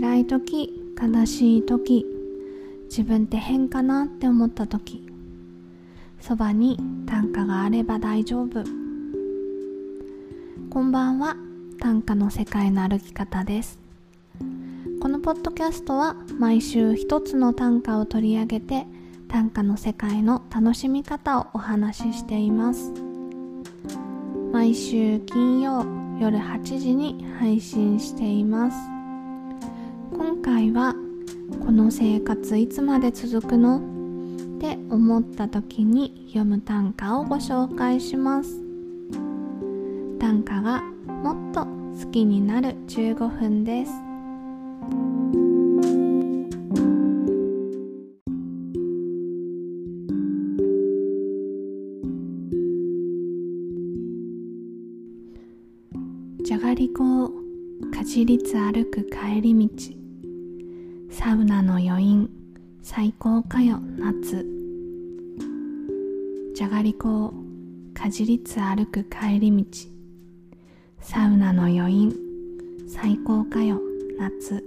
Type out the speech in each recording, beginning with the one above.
辛い時悲しい時自分って変かなって思った時そばに短歌があれば大丈夫。こんばんは短歌の世界の歩き方です。このポッドキャストは毎週一つの短歌を取り上げて短歌の世界の楽しみ方をお話ししています。毎週金曜夜8時に配信しています。今回はこの生活いつまで続くの？って思った時に読む短歌をご紹介します。短歌がもっと好きになる15分です。じゃがりこをかじりつ歩く帰り道。サウナの余韻最高かよ夏。じゃがりこをかじりつ歩く帰り道。サウナの余韻最高かよ夏。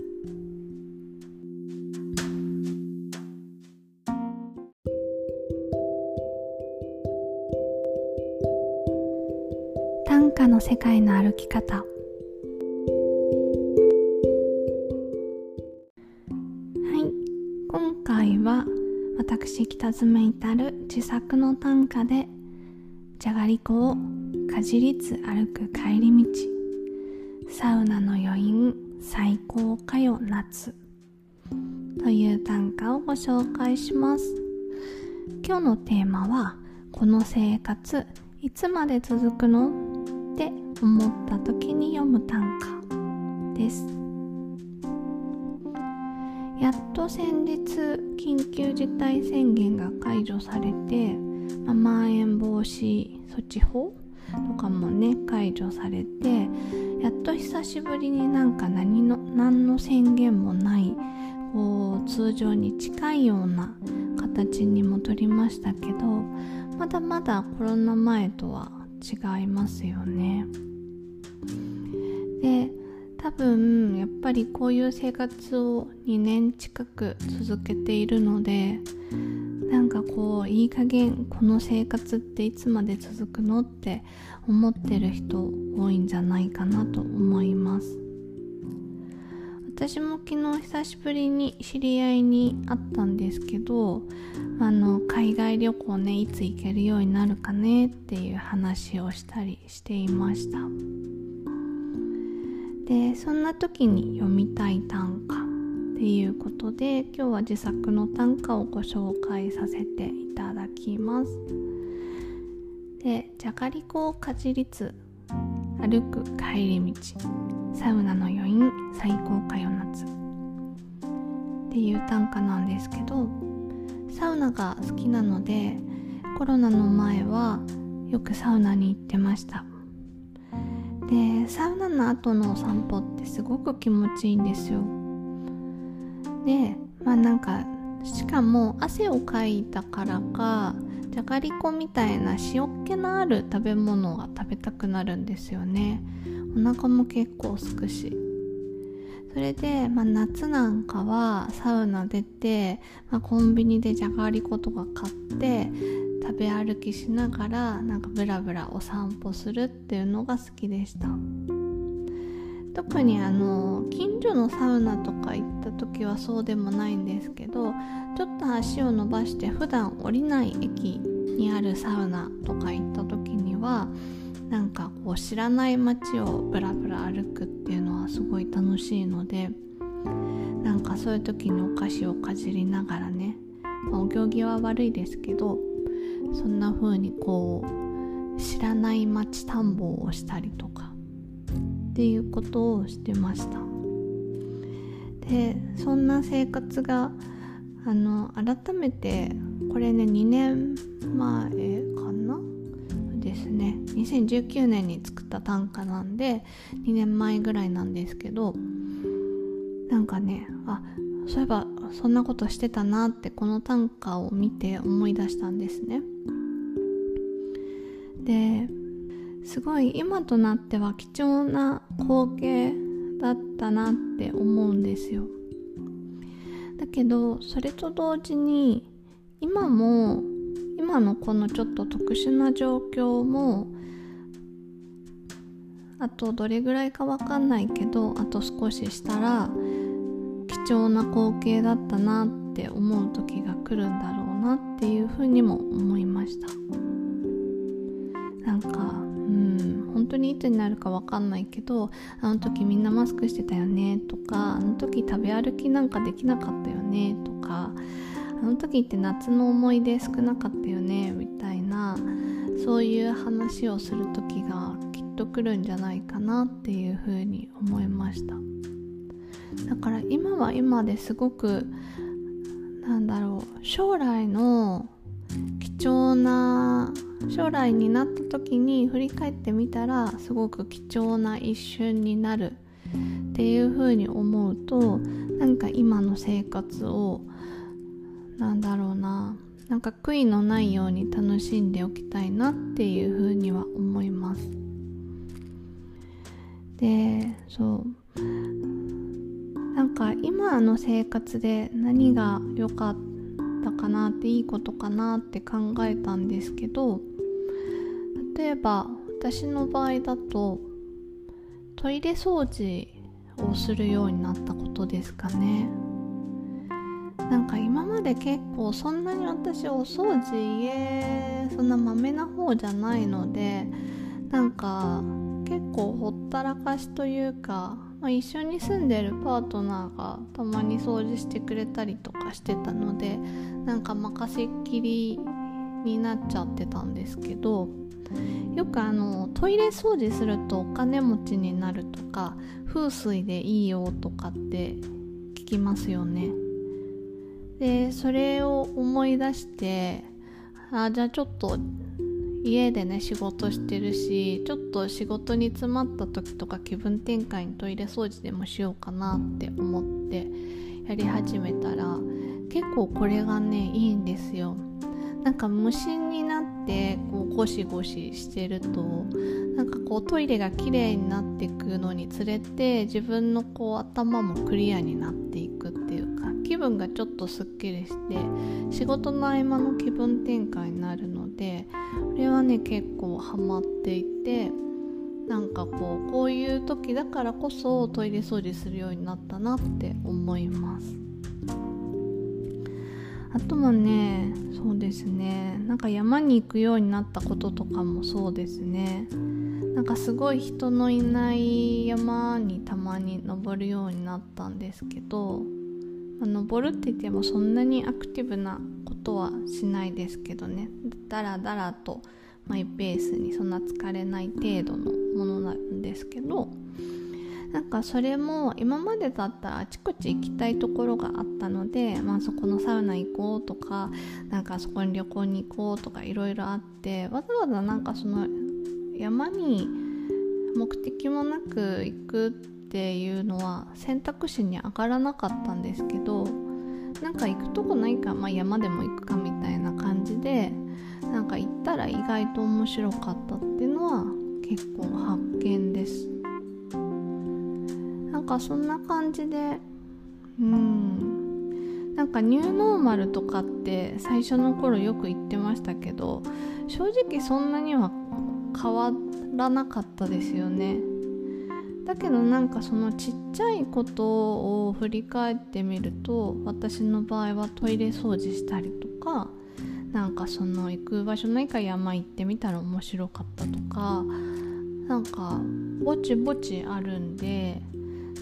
短歌の世界の歩き方。私北爪至る自作の短歌でじゃがりこをかじりつ歩く帰り道。サウナの余韻最高かよ夏。という短歌をご紹介します。今日のテーマはこの生活いつまで続くの？って思った時に読む短歌です。やっと先日緊急事態宣言が解除されて、まあ、まん延防止措置法とかもね解除されてやっと久しぶりになんか何の何の宣言もないこう通常に近いような形に戻りましたけどまだまだコロナ前とは違いますよね。で多分やっぱりこういう生活を2年近く続けているのでなんかこういい加減この生活っていつまで続くのって思ってる人多いんじゃないかなと思います。私も昨日久しぶりに知り合いに会ったんですけどあの海外旅行ねいつ行けるようになるかねっていう話をしたりしていました。でそんな時に読みたい短歌っていうことで今日は自作の短歌をご紹介させていただきます。でじゃがりこをかじりつ歩く帰り道。サウナの余韻最高かよ夏。っていう短歌なんですけどサウナが好きなのでコロナの前はよくサウナに行ってました。でサウナの後のお散歩ってすごく気持ちいいんですよ。でまあなんかしかも汗をかいたからかじゃがりこみたいな塩っ気のある食べ物が食べたくなるんですよね。お腹も結構すくし。それで、まあ、夏なんかはサウナ出て、まあ、コンビニでじゃがりことか買って食べ歩きしながらなんかブラブラお散歩するっていうのが好きでした。特にあの近所のサウナとか行った時はそうでもないんですけどちょっと足を伸ばして普段降りない駅にあるサウナとか行った時にはなんかこう知らない街をブラブラ歩くっていうのはすごい楽しいのでなんかそういう時にお菓子をかじりながらね、まあ、お行儀は悪いですけどそんな風にこう知らない街探訪をしたりとかっていうことをしてました。でそんな生活があの改めてこれね2年前ですね。2019年に作った短歌なんで2年前ぐらいなんですけどなんかねあそういえばそんなことしてたなってこの短歌を見て思い出したんですね。ですごい今となっては貴重な光景だったなって思うんですよ。だけどそれと同時に今も今のこのちょっと特殊な状況もあとどれぐらいか分かんないけどあと少ししたら貴重な光景だったなって思う時が来るんだろうなっていうふうにも思いました。なんかうん本当にいつになるか分かんないけどあの時みんなマスクしてたよねとかあの時食べ歩きなんかできなかったよねとかあの時って夏の思い出少なかったよねみたいなそういう話をする時がきっと来るんじゃないかなっていうふうに思いました。だから今は今ですごくなんだろう将来の貴重な将来になった時に振り返ってみたらすごく貴重な一瞬になるっていう風に思うとなんか今の生活をなんだろうな。なんか悔いのないように楽しんでおきたいなっていうふうには思います。でそう。なんか今の生活で何が良かったかなっていいことかなって考えたんですけど例えば私の場合だとトイレ掃除をするようになったことですかね。なんか今まで結構そんなに私お掃除家そんなまめな方じゃないのでなんか結構ほったらかしというか、まあ、一緒に住んでるパートナーがたまに掃除してくれたりとかしてたのでなんか任せっきりになっちゃってたんですけどよくあのトイレ掃除するとお金持ちになるとか風水でいいよとかって聞きますよね。でそれを思い出してあじゃあちょっと家でね仕事してるしちょっと仕事に詰まった時とか気分転換にトイレ掃除でもしようかなって思ってやり始めたら結構これがねいいんですよ。なんか無心になってこうゴシゴシしてるとなんかこうトイレが綺麗になっていくのにつれて自分のこう頭もクリアになっていく分がちょっとすっきりして仕事の合間の気分転換になるのでこれはね結構ハマっていてなんかこうこういう時だからこそトイレ掃除するようになったなって思います。あとはねそうですねなんか山に行くようになったこととかもそうですね。なんかすごい人のいない山にたまに登るようになったんですけど、あ、登るって言ってもそんなにアクティブなことはしないですけどね。だらだらとマイペースにそんな疲れない程度のものなんですけどなんかそれも今までだったらあちこち行きたいところがあったので、まあ、そこのサウナ行こうとかなんかそこに旅行に行こうとかいろいろあってわざわざなんかその山に目的もなく行くっていうのは選択肢に上がらなかったんですけどなんか行くとこないか、まあ、山でも行くかみたいな感じでなんか行ったら意外と面白かったっていうのは結構発見です。なんかそんな感じでうん。なんかニューノーマルとかって最初の頃よく言ってましたけど正直そんなには変わらなかったですよね。だけどなんかそのちっちゃいことを振り返ってみると私の場合はトイレ掃除したりとかなんかその行く場所ないか山行ってみたら面白かったとかなんかぼちぼちあるんで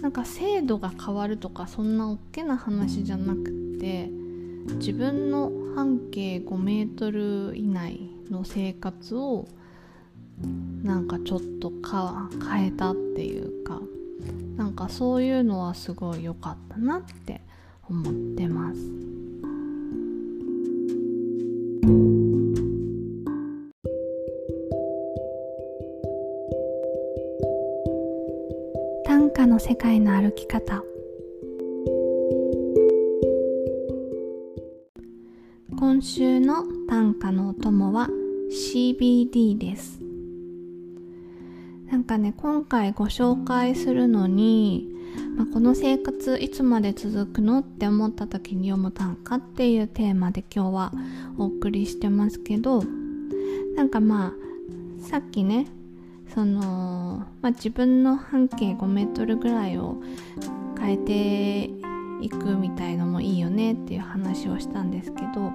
なんか制度が変わるとかそんな大きな話じゃなくて自分の半径5メートル以内の生活をなんかちょっとか変えたっていうかなんかそういうのはすごい良かったなって思ってます。短歌の世界の歩き方。今週の短歌のお供は CBD です。なんかね今回ご紹介するのに、まあ、この生活いつまで続くのって思った時に読む短歌っていうテーマで今日はお送りしてますけどなんかまあさっきねその、まあ、自分の半径5メートルぐらいを変えていくみたいのもいいよねっていう話をしたんですけど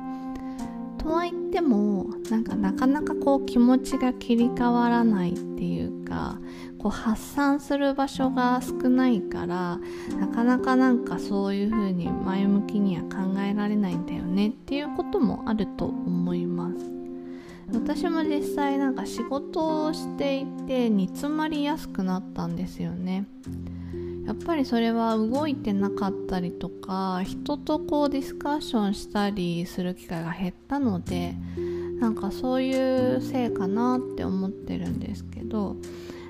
とは言ってもなんかなかなかこう気持ちが切り替わらないっていうかこう発散する場所が少ないからなかなかなんかそういう風に前向きには考えられないんだよねっていうこともあると思います。私も実際なんか仕事をしていて煮詰まりやすくなったんですよね。っぱりそれは動いてなかったりとか人とこうディスカッションしたりする機会が減ったのでなんかそういうせいかなって思ってるんですけど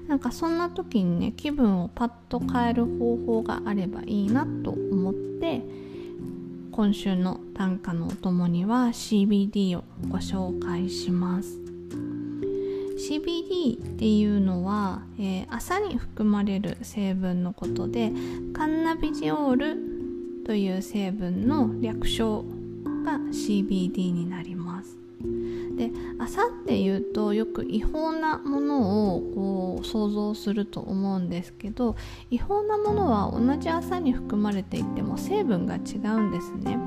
なんかそんな時にね気分をパッと変える方法があればいいなと思って今週の短歌のお供には CBD をご紹介します。CBD っていうのは、えー、朝に含まれる成分のことでカンナビジオールという成分の略称が CBD になります。で朝っていうとよく違法なものをこう想像すると思うんですけど違法なものは同じ朝に含まれていても成分が違うんですね。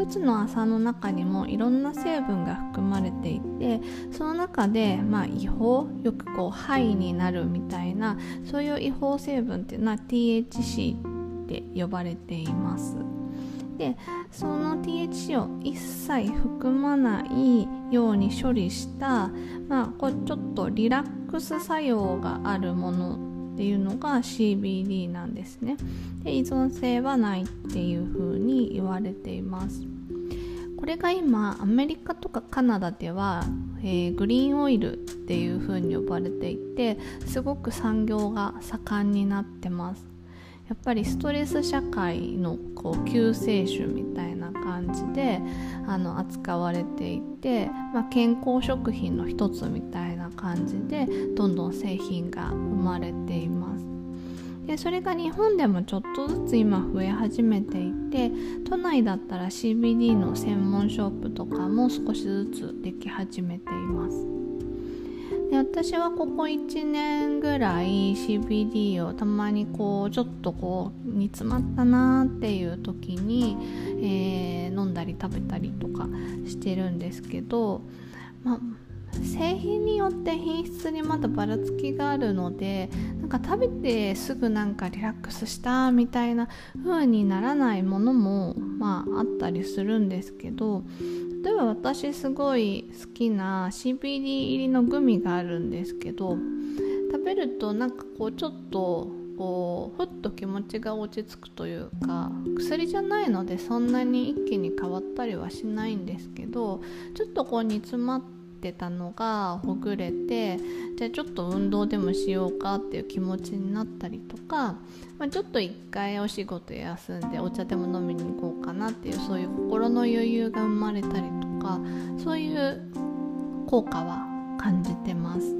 一つの朝の中にもいろんな成分が含まれていてその中で、まあ、違法よくこう肺になるみたいなそういう違法成分っていうのは THC って呼ばれています。でその THC を一切含まないように処理した、まあ、こうちょっとリラックス作用があるものっていうのが CBD なんですね。で依存性はないっていう風に言われています。これが今アメリカとかカナダでは、えー、グリーンオイルっていう風に呼ばれていてすごく産業が盛んになってます。やっぱりストレス社会のこう救世主みたいな感じであの扱われていて、まあ、健康食品の一つみたいな感じでどんどん製品が生まれています。でそれが日本でもちょっとずつ今増え始めていて都内だったら CBD の専門ショップとかも少しずつでき始めています。で私はここ1年ぐらい CBD をたまにこうちょっとこう煮詰まったなっていう時に、えー、飲んだり食べたりとかしてるんですけど、まあ、製品によって品質にまだばらつきがあるのでなんか食べてすぐなんかリラックスしたみたいな風にならないものもまああったりするんですけど例えば私すごい好きな CBD 入りのグミがあるんですけど食べるとなんかこうちょっとこうふっと気持ちが落ち着くというか薬じゃないのでそんなに一気に変わったりはしないんですけどちょっとこう煮詰まってってたのがほぐれてじゃあちょっと運動でもしようかっていう気持ちになったりとか、まあ、ちょっと一回お仕事休んでお茶でも飲みに行こうかなっていうそういう心の余裕が生まれたりとかそういう効果は感じてます。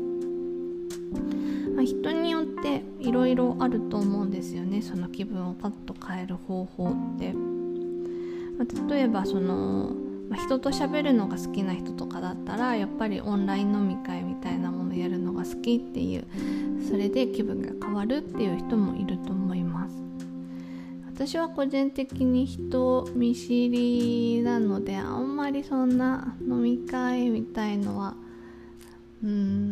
まあ、人によっていろいろあると思うんですよねその気分をパッと変える方法って。まあ、例えばそのまあ、人と喋るのが好きな人とかだったらやっぱりオンライン飲み会みたいなものやるのが好きっていうそれで気分が変わるっていう人もいると思います。私は個人的に人見知りなのであんまりそんな飲み会みたいのはうん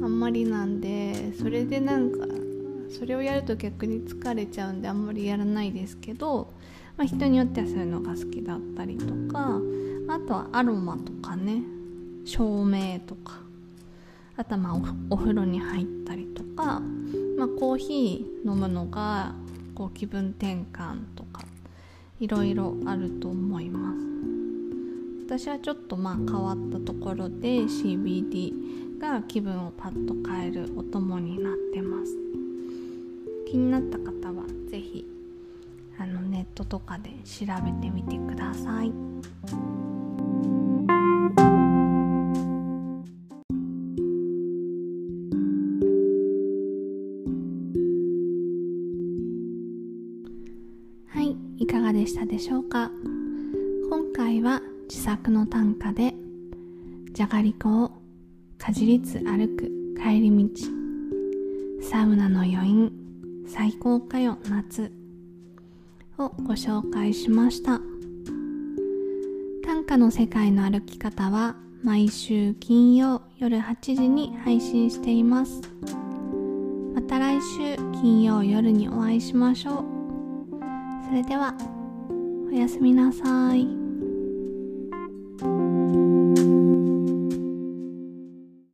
あんまりなんでそれでなんかそれをやると逆に疲れちゃうんであんまりやらないですけど、まあ、人によってはそういうのが好きだったりとかあとはアロマとかね。照明とか。あとはお風呂に入ったりとか、まあ、コーヒー飲むのがこう気分転換とか。いろいろあると思います。私はちょっとまあ変わったところで CBD が気分をパッと変えるお供になってます。気になった方は是非あのネットとかで調べてみてください。でしょうか？今回は自作の短歌でじゃがりこをかじりつ歩く帰り道。サウナの余韻最高かよ夏。をご紹介しました。短歌の世界の歩き方は毎週金曜夜8時に配信しています。また来週金曜夜にお会いしましょう。それではおやすみなさい。